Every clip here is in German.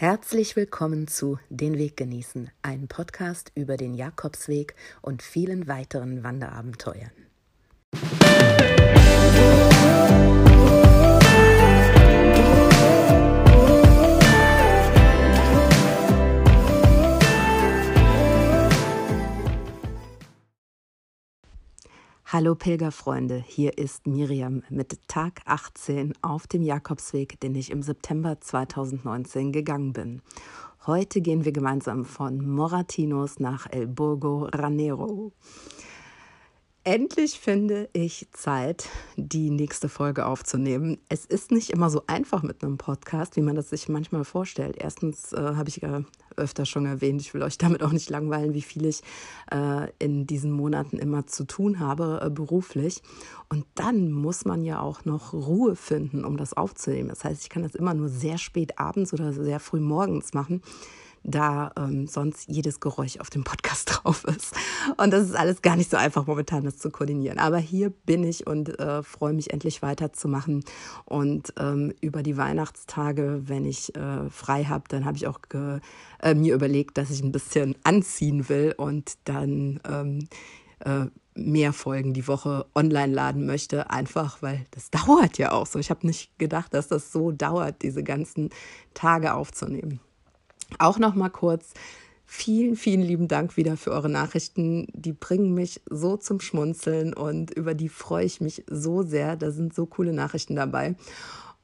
Herzlich willkommen zu Den Weg genießen, ein Podcast über den Jakobsweg und vielen weiteren Wanderabenteuern. Hallo Pilgerfreunde, hier ist Miriam mit Tag 18 auf dem Jakobsweg, den ich im September 2019 gegangen bin. Heute gehen wir gemeinsam von Moratinos nach El Burgo Ranero. Endlich finde ich Zeit, die nächste Folge aufzunehmen. Es ist nicht immer so einfach mit einem Podcast, wie man das sich manchmal vorstellt. Erstens äh, habe ich ja öfter schon erwähnt, ich will euch damit auch nicht langweilen, wie viel ich äh, in diesen Monaten immer zu tun habe, äh, beruflich. Und dann muss man ja auch noch Ruhe finden, um das aufzunehmen. Das heißt, ich kann das immer nur sehr spät abends oder sehr früh morgens machen da ähm, sonst jedes Geräusch auf dem Podcast drauf ist. Und das ist alles gar nicht so einfach momentan, das zu koordinieren. Aber hier bin ich und äh, freue mich endlich weiterzumachen. Und ähm, über die Weihnachtstage, wenn ich äh, frei habe, dann habe ich auch äh, mir überlegt, dass ich ein bisschen anziehen will und dann ähm, äh, mehr Folgen die Woche online laden möchte, einfach weil das dauert ja auch so. Ich habe nicht gedacht, dass das so dauert, diese ganzen Tage aufzunehmen. Auch noch mal kurz vielen, vielen lieben Dank wieder für eure Nachrichten. Die bringen mich so zum Schmunzeln und über die freue ich mich so sehr. Da sind so coole Nachrichten dabei.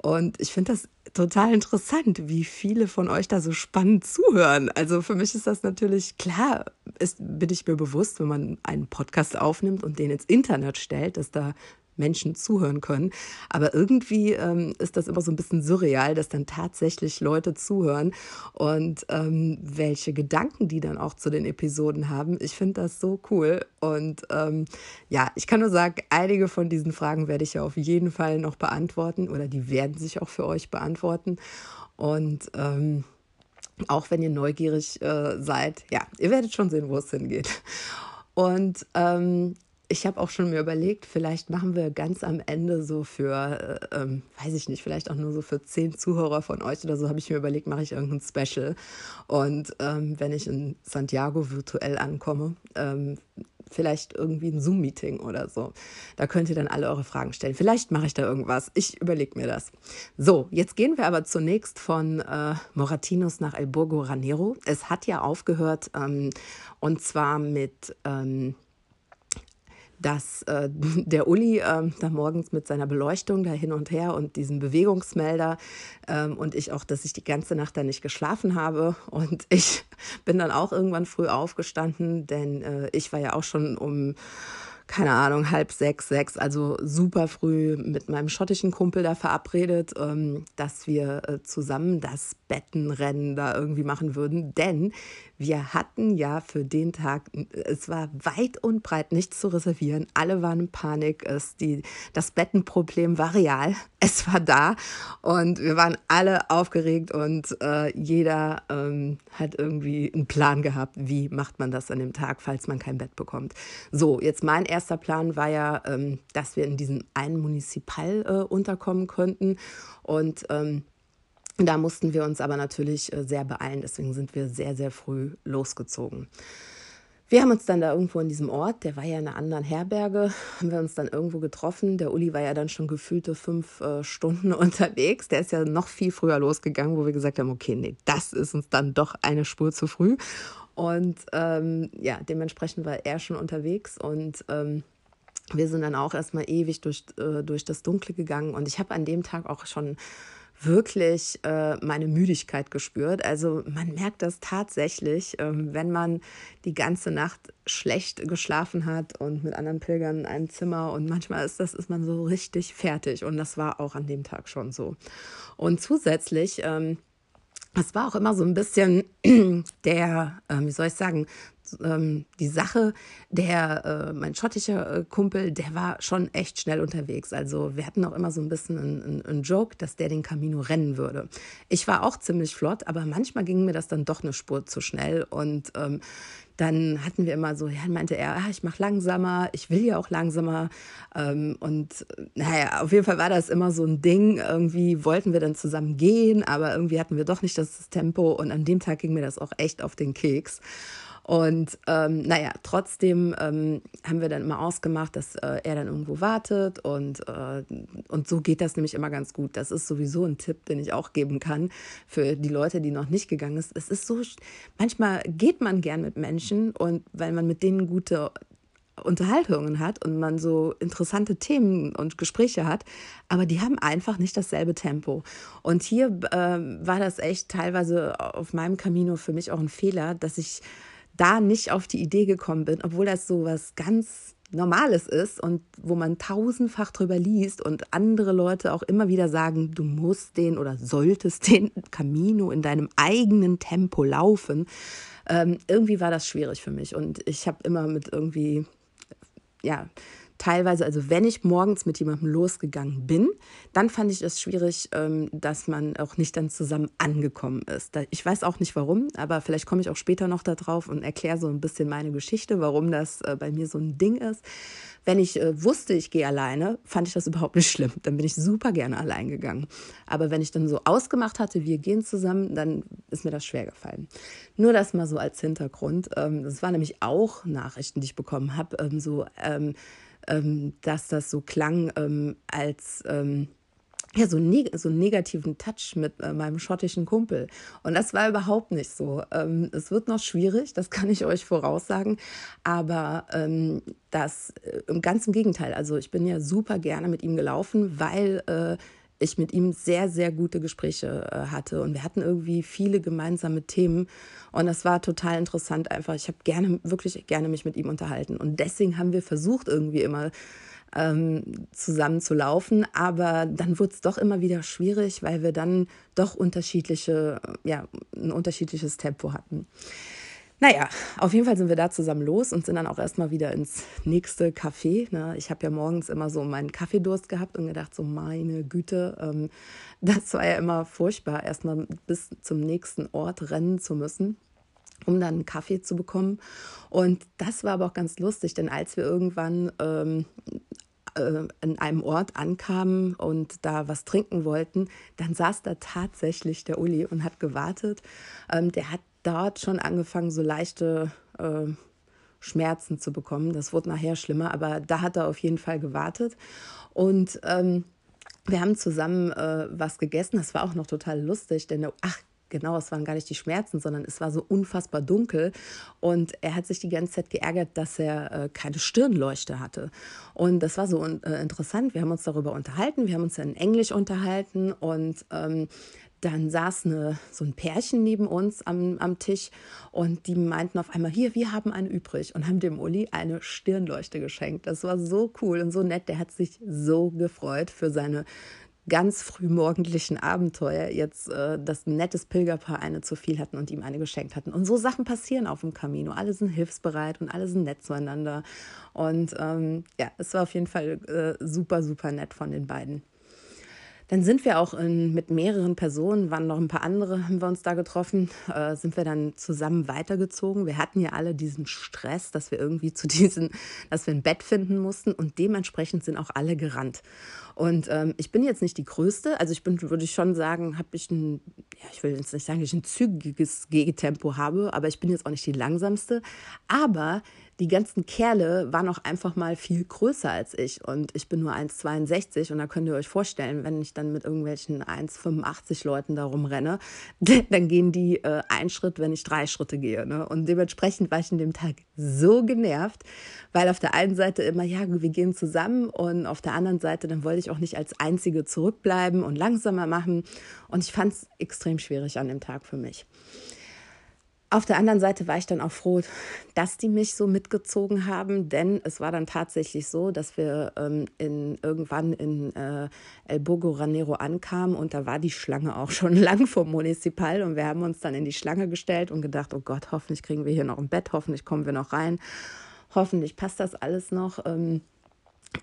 Und ich finde das total interessant, wie viele von euch da so spannend zuhören. Also für mich ist das natürlich klar, ist, bin ich mir bewusst, wenn man einen Podcast aufnimmt und den ins Internet stellt, dass da Menschen zuhören können. Aber irgendwie ähm, ist das immer so ein bisschen surreal, dass dann tatsächlich Leute zuhören und ähm, welche Gedanken die dann auch zu den Episoden haben. Ich finde das so cool. Und ähm, ja, ich kann nur sagen, einige von diesen Fragen werde ich ja auf jeden Fall noch beantworten oder die werden sich auch für euch beantworten. Und ähm, auch wenn ihr neugierig äh, seid, ja, ihr werdet schon sehen, wo es hingeht. Und ähm, ich habe auch schon mir überlegt, vielleicht machen wir ganz am Ende so für, äh, ähm, weiß ich nicht, vielleicht auch nur so für zehn Zuhörer von euch oder so, habe ich mir überlegt, mache ich irgendein Special. Und ähm, wenn ich in Santiago virtuell ankomme, ähm, vielleicht irgendwie ein Zoom-Meeting oder so. Da könnt ihr dann alle eure Fragen stellen. Vielleicht mache ich da irgendwas. Ich überlege mir das. So, jetzt gehen wir aber zunächst von äh, Moratinos nach El Burgo Ranero. Es hat ja aufgehört ähm, und zwar mit ähm, dass äh, der Uli äh, da morgens mit seiner Beleuchtung da hin und her und diesem Bewegungsmelder ähm, und ich auch, dass ich die ganze Nacht da nicht geschlafen habe. Und ich bin dann auch irgendwann früh aufgestanden, denn äh, ich war ja auch schon um keine Ahnung, halb sechs, sechs, also super früh mit meinem schottischen Kumpel da verabredet, ähm, dass wir äh, zusammen das Bettenrennen da irgendwie machen würden. Denn wir hatten ja für den Tag, es war weit und breit nichts zu reservieren. Alle waren in Panik. Es, die, das Bettenproblem war real. Es war da. Und wir waren alle aufgeregt und äh, jeder ähm, hat irgendwie einen Plan gehabt, wie macht man das an dem Tag, falls man kein Bett bekommt. So, jetzt mein erster Plan war ja, ähm, dass wir in diesem einen Municipal äh, unterkommen könnten. Und ähm, da mussten wir uns aber natürlich äh, sehr beeilen, deswegen sind wir sehr, sehr früh losgezogen. Wir haben uns dann da irgendwo in diesem Ort, der war ja in einer anderen Herberge, haben wir uns dann irgendwo getroffen. Der Uli war ja dann schon gefühlte fünf äh, Stunden unterwegs. Der ist ja noch viel früher losgegangen, wo wir gesagt haben, okay, nee, das ist uns dann doch eine Spur zu früh. Und ähm, ja, dementsprechend war er schon unterwegs und ähm, wir sind dann auch erstmal ewig durch, äh, durch das Dunkle gegangen. Und ich habe an dem Tag auch schon wirklich äh, meine Müdigkeit gespürt. Also man merkt das tatsächlich, ähm, wenn man die ganze Nacht schlecht geschlafen hat und mit anderen Pilgern in einem Zimmer und manchmal ist das ist man so richtig fertig und das war auch an dem Tag schon so. Und zusätzlich ähm, es war auch immer so ein bisschen der, äh, wie soll ich sagen, ähm, die Sache, der, äh, mein schottischer äh, Kumpel, der war schon echt schnell unterwegs. Also wir hatten auch immer so ein bisschen einen, einen Joke, dass der den Camino rennen würde. Ich war auch ziemlich flott, aber manchmal ging mir das dann doch eine Spur zu schnell und ähm, dann hatten wir immer so, ja, meinte er, ah, ich mache langsamer, ich will ja auch langsamer. Ähm, und naja, auf jeden Fall war das immer so ein Ding. Irgendwie wollten wir dann zusammen gehen, aber irgendwie hatten wir doch nicht das Tempo. Und an dem Tag ging mir das auch echt auf den Keks. Und ähm, naja, trotzdem ähm, haben wir dann immer ausgemacht, dass äh, er dann irgendwo wartet und, äh, und so geht das nämlich immer ganz gut. Das ist sowieso ein Tipp, den ich auch geben kann für die Leute, die noch nicht gegangen sind. Es ist so, manchmal geht man gern mit Menschen und weil man mit denen gute Unterhaltungen hat und man so interessante Themen und Gespräche hat, aber die haben einfach nicht dasselbe Tempo. Und hier äh, war das echt teilweise auf meinem Camino für mich auch ein Fehler, dass ich da nicht auf die Idee gekommen bin, obwohl das so was ganz Normales ist und wo man tausendfach drüber liest und andere Leute auch immer wieder sagen, du musst den oder solltest den Camino in deinem eigenen Tempo laufen. Ähm, irgendwie war das schwierig für mich und ich habe immer mit irgendwie, ja, teilweise, also wenn ich morgens mit jemandem losgegangen bin, dann fand ich es schwierig, ähm, dass man auch nicht dann zusammen angekommen ist. Ich weiß auch nicht warum, aber vielleicht komme ich auch später noch darauf und erkläre so ein bisschen meine Geschichte, warum das äh, bei mir so ein Ding ist. Wenn ich äh, wusste, ich gehe alleine, fand ich das überhaupt nicht schlimm. Dann bin ich super gerne allein gegangen. Aber wenn ich dann so ausgemacht hatte, wir gehen zusammen, dann ist mir das schwer gefallen. Nur das mal so als Hintergrund. Ähm, das waren nämlich auch Nachrichten, die ich bekommen habe, ähm, so ähm, dass das so klang, ähm, als ähm, ja, so, neg so einen negativen Touch mit äh, meinem schottischen Kumpel. Und das war überhaupt nicht so. Ähm, es wird noch schwierig, das kann ich euch voraussagen. Aber ähm, das äh, ganz im Gegenteil. Also ich bin ja super gerne mit ihm gelaufen, weil äh, ich mit ihm sehr, sehr gute Gespräche äh, hatte. Und wir hatten irgendwie viele gemeinsame Themen. Und das war total interessant einfach. Ich habe gerne, wirklich gerne mich mit ihm unterhalten. Und deswegen haben wir versucht, irgendwie immer ähm, zusammen zu laufen. Aber dann wurde es doch immer wieder schwierig, weil wir dann doch unterschiedliche, ja, ein unterschiedliches Tempo hatten. Naja, auf jeden Fall sind wir da zusammen los und sind dann auch erstmal wieder ins nächste Café. Ne? Ich habe ja morgens immer so meinen Kaffeedurst gehabt und gedacht, so meine Güte, ähm, das war ja immer furchtbar, erstmal bis zum nächsten Ort rennen zu müssen um dann einen Kaffee zu bekommen. Und das war aber auch ganz lustig, denn als wir irgendwann ähm, äh, an einem Ort ankamen und da was trinken wollten, dann saß da tatsächlich der Uli und hat gewartet. Ähm, der hat dort schon angefangen, so leichte äh, Schmerzen zu bekommen. Das wurde nachher schlimmer, aber da hat er auf jeden Fall gewartet. Und ähm, wir haben zusammen äh, was gegessen. Das war auch noch total lustig, denn ach genau, es waren gar nicht die Schmerzen, sondern es war so unfassbar dunkel. Und er hat sich die ganze Zeit geärgert, dass er äh, keine Stirnleuchte hatte. Und das war so äh, interessant. Wir haben uns darüber unterhalten. Wir haben uns in Englisch unterhalten und ähm, dann saß eine, so ein Pärchen neben uns am, am Tisch und die meinten auf einmal, hier, wir haben eine übrig und haben dem Uli eine Stirnleuchte geschenkt. Das war so cool und so nett. Der hat sich so gefreut für seine ganz frühmorgendlichen Abenteuer jetzt äh, das nettes Pilgerpaar eine zu viel hatten und ihm eine geschenkt hatten. Und so Sachen passieren auf dem Camino. Alle sind hilfsbereit und alle sind nett zueinander. Und ähm, ja, es war auf jeden Fall äh, super, super nett von den beiden. Dann sind wir auch in, mit mehreren Personen, waren noch ein paar andere, haben wir uns da getroffen, äh, sind wir dann zusammen weitergezogen. Wir hatten ja alle diesen Stress, dass wir irgendwie zu diesen, dass wir ein Bett finden mussten und dementsprechend sind auch alle gerannt. Und ähm, ich bin jetzt nicht die Größte, also ich bin, würde ich schon sagen, habe ich ein, ja, ich will jetzt nicht sagen, dass ich ein zügiges Gegentempo habe, aber ich bin jetzt auch nicht die langsamste. Aber die ganzen Kerle waren auch einfach mal viel größer als ich und ich bin nur 1,62 und da könnt ihr euch vorstellen, wenn ich dann mit irgendwelchen 1,85 Leuten da rumrenne, dann gehen die äh, einen Schritt, wenn ich drei Schritte gehe. Ne? Und dementsprechend war ich in dem Tag so genervt, weil auf der einen Seite immer, ja, wir gehen zusammen und auf der anderen Seite, dann wollte ich auch nicht als Einzige zurückbleiben und langsamer machen und ich fand es extrem schwierig an dem Tag für mich. Auf der anderen Seite war ich dann auch froh, dass die mich so mitgezogen haben, denn es war dann tatsächlich so, dass wir ähm, in, irgendwann in äh, El Bogo Ranero ankamen und da war die Schlange auch schon lang vom Municipal und wir haben uns dann in die Schlange gestellt und gedacht, oh Gott, hoffentlich kriegen wir hier noch ein Bett, hoffentlich kommen wir noch rein, hoffentlich passt das alles noch. Ähm,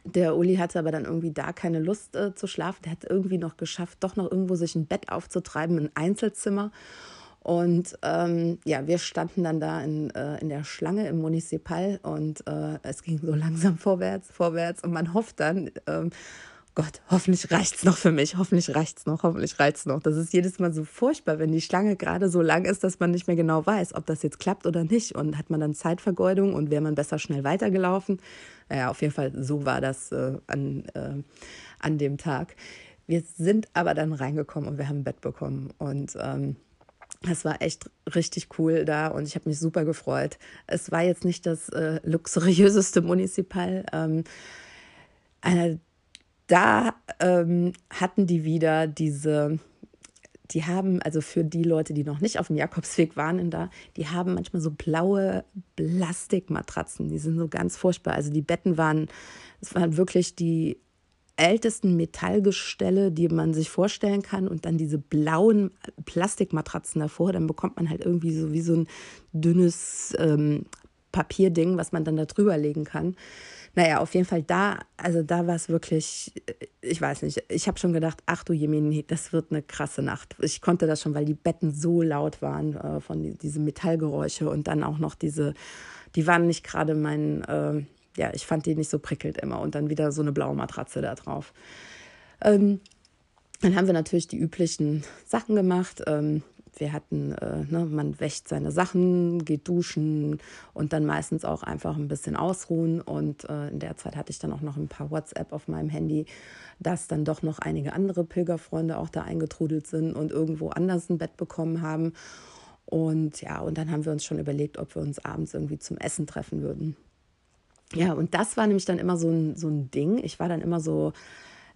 der Uli hatte aber dann irgendwie da keine Lust äh, zu schlafen. Der hat irgendwie noch geschafft, doch noch irgendwo sich ein Bett aufzutreiben, ein Einzelzimmer. Und ähm, ja, wir standen dann da in, äh, in der Schlange im Municipal und äh, es ging so langsam vorwärts, vorwärts und man hofft dann, ähm, Gott, hoffentlich reicht's noch für mich, hoffentlich reicht's noch, hoffentlich reicht's noch. Das ist jedes Mal so furchtbar, wenn die Schlange gerade so lang ist, dass man nicht mehr genau weiß, ob das jetzt klappt oder nicht. Und hat man dann Zeitvergeudung und wäre man besser schnell weitergelaufen. Naja, auf jeden Fall, so war das äh, an, äh, an dem Tag. Wir sind aber dann reingekommen und wir haben ein Bett bekommen. Und ähm, es war echt richtig cool da und ich habe mich super gefreut. Es war jetzt nicht das äh, luxuriöseste Municipal. Ähm, einer, da ähm, hatten die wieder diese, die haben, also für die Leute, die noch nicht auf dem Jakobsweg waren in da, die haben manchmal so blaue Plastikmatratzen. Die sind so ganz furchtbar. Also die Betten waren, es waren wirklich die ältesten Metallgestelle, die man sich vorstellen kann und dann diese blauen Plastikmatratzen davor, dann bekommt man halt irgendwie so wie so ein dünnes ähm, Papierding, was man dann da drüber legen kann. Naja, auf jeden Fall da, also da war es wirklich, ich weiß nicht, ich habe schon gedacht, ach du Jemini, das wird eine krasse Nacht. Ich konnte das schon, weil die Betten so laut waren äh, von die, diese Metallgeräusche und dann auch noch diese, die waren nicht gerade mein, äh, ja, ich fand die nicht so prickelnd immer. Und dann wieder so eine blaue Matratze da drauf. Ähm, dann haben wir natürlich die üblichen Sachen gemacht. Ähm, wir hatten, äh, ne, man wäscht seine Sachen, geht duschen und dann meistens auch einfach ein bisschen ausruhen. Und äh, in der Zeit hatte ich dann auch noch ein paar WhatsApp auf meinem Handy, dass dann doch noch einige andere Pilgerfreunde auch da eingetrudelt sind und irgendwo anders ein Bett bekommen haben. Und ja, und dann haben wir uns schon überlegt, ob wir uns abends irgendwie zum Essen treffen würden. Ja, und das war nämlich dann immer so ein, so ein Ding. Ich war dann immer so,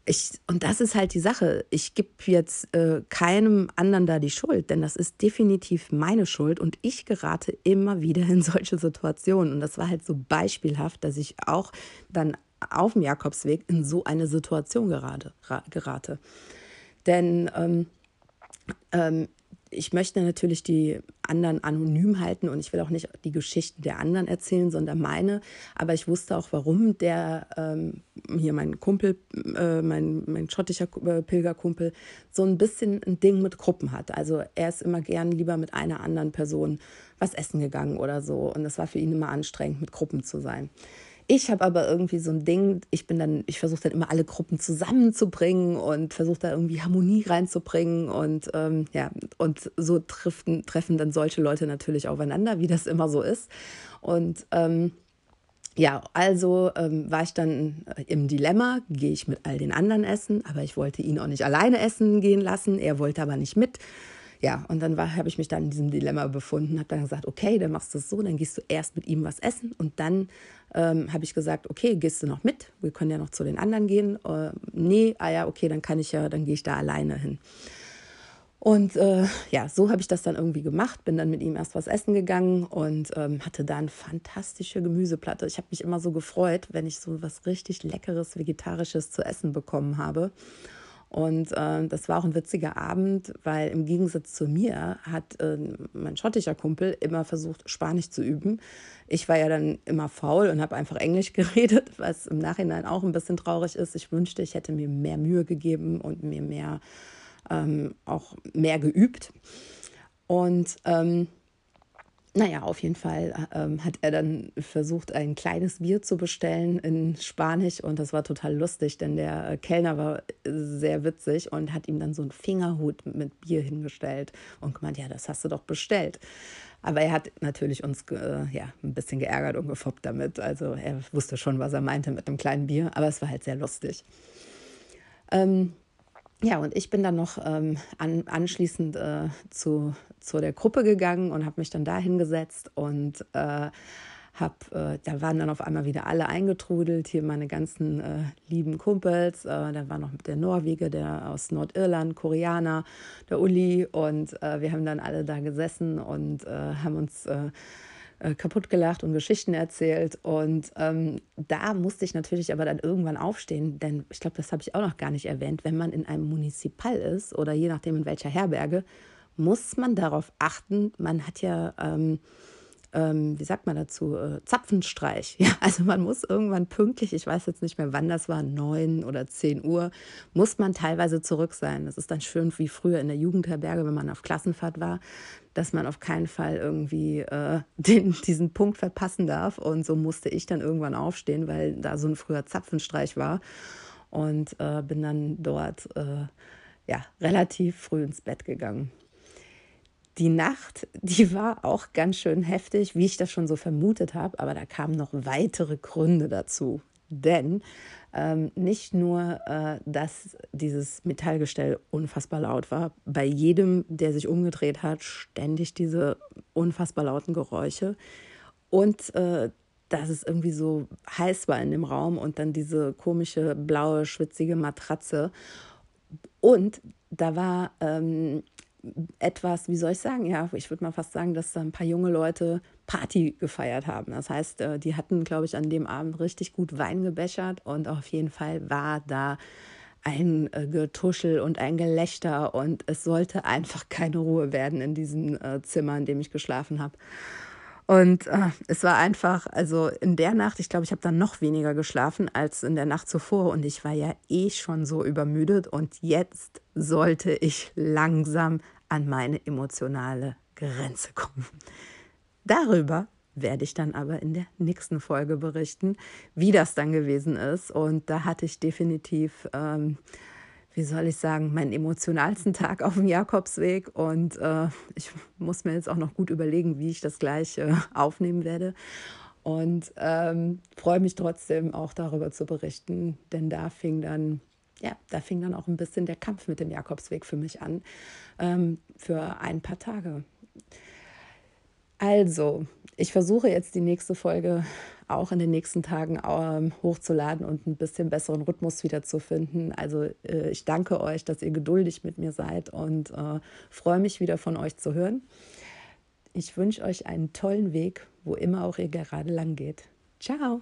ich, und das ist halt die Sache. Ich gebe jetzt äh, keinem anderen da die Schuld, denn das ist definitiv meine Schuld und ich gerate immer wieder in solche Situationen. Und das war halt so beispielhaft, dass ich auch dann auf dem Jakobsweg in so eine Situation gerate. gerate. Denn ähm, ähm, ich möchte natürlich die anderen anonym halten und ich will auch nicht die Geschichten der anderen erzählen, sondern meine. Aber ich wusste auch, warum der ähm, hier mein Kumpel, äh, mein, mein schottischer äh, Pilgerkumpel, so ein bisschen ein Ding mit Gruppen hat. Also er ist immer gern lieber mit einer anderen Person was essen gegangen oder so. Und das war für ihn immer anstrengend, mit Gruppen zu sein. Ich habe aber irgendwie so ein Ding, ich bin dann, ich versuche dann immer alle Gruppen zusammenzubringen und versuche da irgendwie Harmonie reinzubringen und ähm, ja, und so treffen, treffen dann solche Leute natürlich aufeinander, wie das immer so ist. Und ähm, ja, also ähm, war ich dann im Dilemma, gehe ich mit all den anderen essen, aber ich wollte ihn auch nicht alleine essen gehen lassen, er wollte aber nicht mit. Ja, und dann habe ich mich dann in diesem Dilemma befunden, habe dann gesagt, okay, dann machst du es so, dann gehst du erst mit ihm was essen und dann ähm, habe ich gesagt, okay, gehst du noch mit? Wir können ja noch zu den anderen gehen. Äh, nee, ah ja, okay, dann kann ich ja, dann gehe ich da alleine hin. Und äh, ja, so habe ich das dann irgendwie gemacht, bin dann mit ihm erst was essen gegangen und ähm, hatte da eine fantastische Gemüseplatte. Ich habe mich immer so gefreut, wenn ich so was richtig leckeres, vegetarisches zu essen bekommen habe. Und äh, das war auch ein witziger Abend, weil im Gegensatz zu mir hat äh, mein schottischer Kumpel immer versucht, Spanisch zu üben. Ich war ja dann immer faul und habe einfach Englisch geredet, was im Nachhinein auch ein bisschen traurig ist. Ich wünschte, ich hätte mir mehr Mühe gegeben und mir mehr ähm, auch mehr geübt. Und ähm, naja, auf jeden Fall ähm, hat er dann versucht, ein kleines Bier zu bestellen in Spanisch und das war total lustig, denn der äh, Kellner war sehr witzig und hat ihm dann so einen Fingerhut mit Bier hingestellt und gemeint, ja, das hast du doch bestellt. Aber er hat natürlich uns äh, ja, ein bisschen geärgert und gefoppt damit. Also er wusste schon, was er meinte mit einem kleinen Bier, aber es war halt sehr lustig. Ähm, ja, und ich bin dann noch ähm, an, anschließend äh, zu, zu der Gruppe gegangen und habe mich dann da hingesetzt und äh, hab, äh, da waren dann auf einmal wieder alle eingetrudelt, hier meine ganzen äh, lieben Kumpels. Äh, da war noch der Norweger, der aus Nordirland, Koreaner, der Uli. Und äh, wir haben dann alle da gesessen und äh, haben uns äh, kaputt gelacht und Geschichten erzählt. Und ähm, da musste ich natürlich aber dann irgendwann aufstehen, denn ich glaube, das habe ich auch noch gar nicht erwähnt. Wenn man in einem Municipal ist oder je nachdem in welcher Herberge, muss man darauf achten, man hat ja. Ähm, ähm, wie sagt man dazu, äh, Zapfenstreich. Ja, also man muss irgendwann pünktlich, ich weiß jetzt nicht mehr, wann das war, neun oder zehn Uhr, muss man teilweise zurück sein. Das ist dann schön wie früher in der Jugendherberge, wenn man auf Klassenfahrt war, dass man auf keinen Fall irgendwie äh, den, diesen Punkt verpassen darf. Und so musste ich dann irgendwann aufstehen, weil da so ein früher Zapfenstreich war. Und äh, bin dann dort äh, ja, relativ früh ins Bett gegangen. Die Nacht, die war auch ganz schön heftig, wie ich das schon so vermutet habe, aber da kamen noch weitere Gründe dazu. Denn ähm, nicht nur, äh, dass dieses Metallgestell unfassbar laut war, bei jedem, der sich umgedreht hat, ständig diese unfassbar lauten Geräusche und äh, dass es irgendwie so heiß war in dem Raum und dann diese komische blaue, schwitzige Matratze. Und da war ähm, etwas, wie soll ich sagen, ja, ich würde mal fast sagen, dass da ein paar junge Leute Party gefeiert haben. Das heißt, äh, die hatten, glaube ich, an dem Abend richtig gut Wein gebechert und auf jeden Fall war da ein äh, Getuschel und ein Gelächter und es sollte einfach keine Ruhe werden in diesem äh, Zimmer, in dem ich geschlafen habe. Und äh, es war einfach, also in der Nacht, ich glaube, ich habe dann noch weniger geschlafen als in der Nacht zuvor und ich war ja eh schon so übermüdet und jetzt sollte ich langsam an meine emotionale Grenze kommen. Darüber werde ich dann aber in der nächsten Folge berichten, wie das dann gewesen ist. Und da hatte ich definitiv ähm, wie soll ich sagen, meinen emotionalsten Tag auf dem Jakobsweg. Und äh, ich muss mir jetzt auch noch gut überlegen, wie ich das gleich äh, aufnehmen werde. Und ähm, freue mich trotzdem auch darüber zu berichten, denn da fing dann, ja, da fing dann auch ein bisschen der Kampf mit dem Jakobsweg für mich an, ähm, für ein paar Tage. Also, ich versuche jetzt die nächste Folge auch in den nächsten Tagen ähm, hochzuladen und ein bisschen besseren Rhythmus wiederzufinden. Also äh, ich danke euch, dass ihr geduldig mit mir seid und äh, freue mich wieder von euch zu hören. Ich wünsche euch einen tollen Weg, wo immer auch ihr gerade lang geht. Ciao!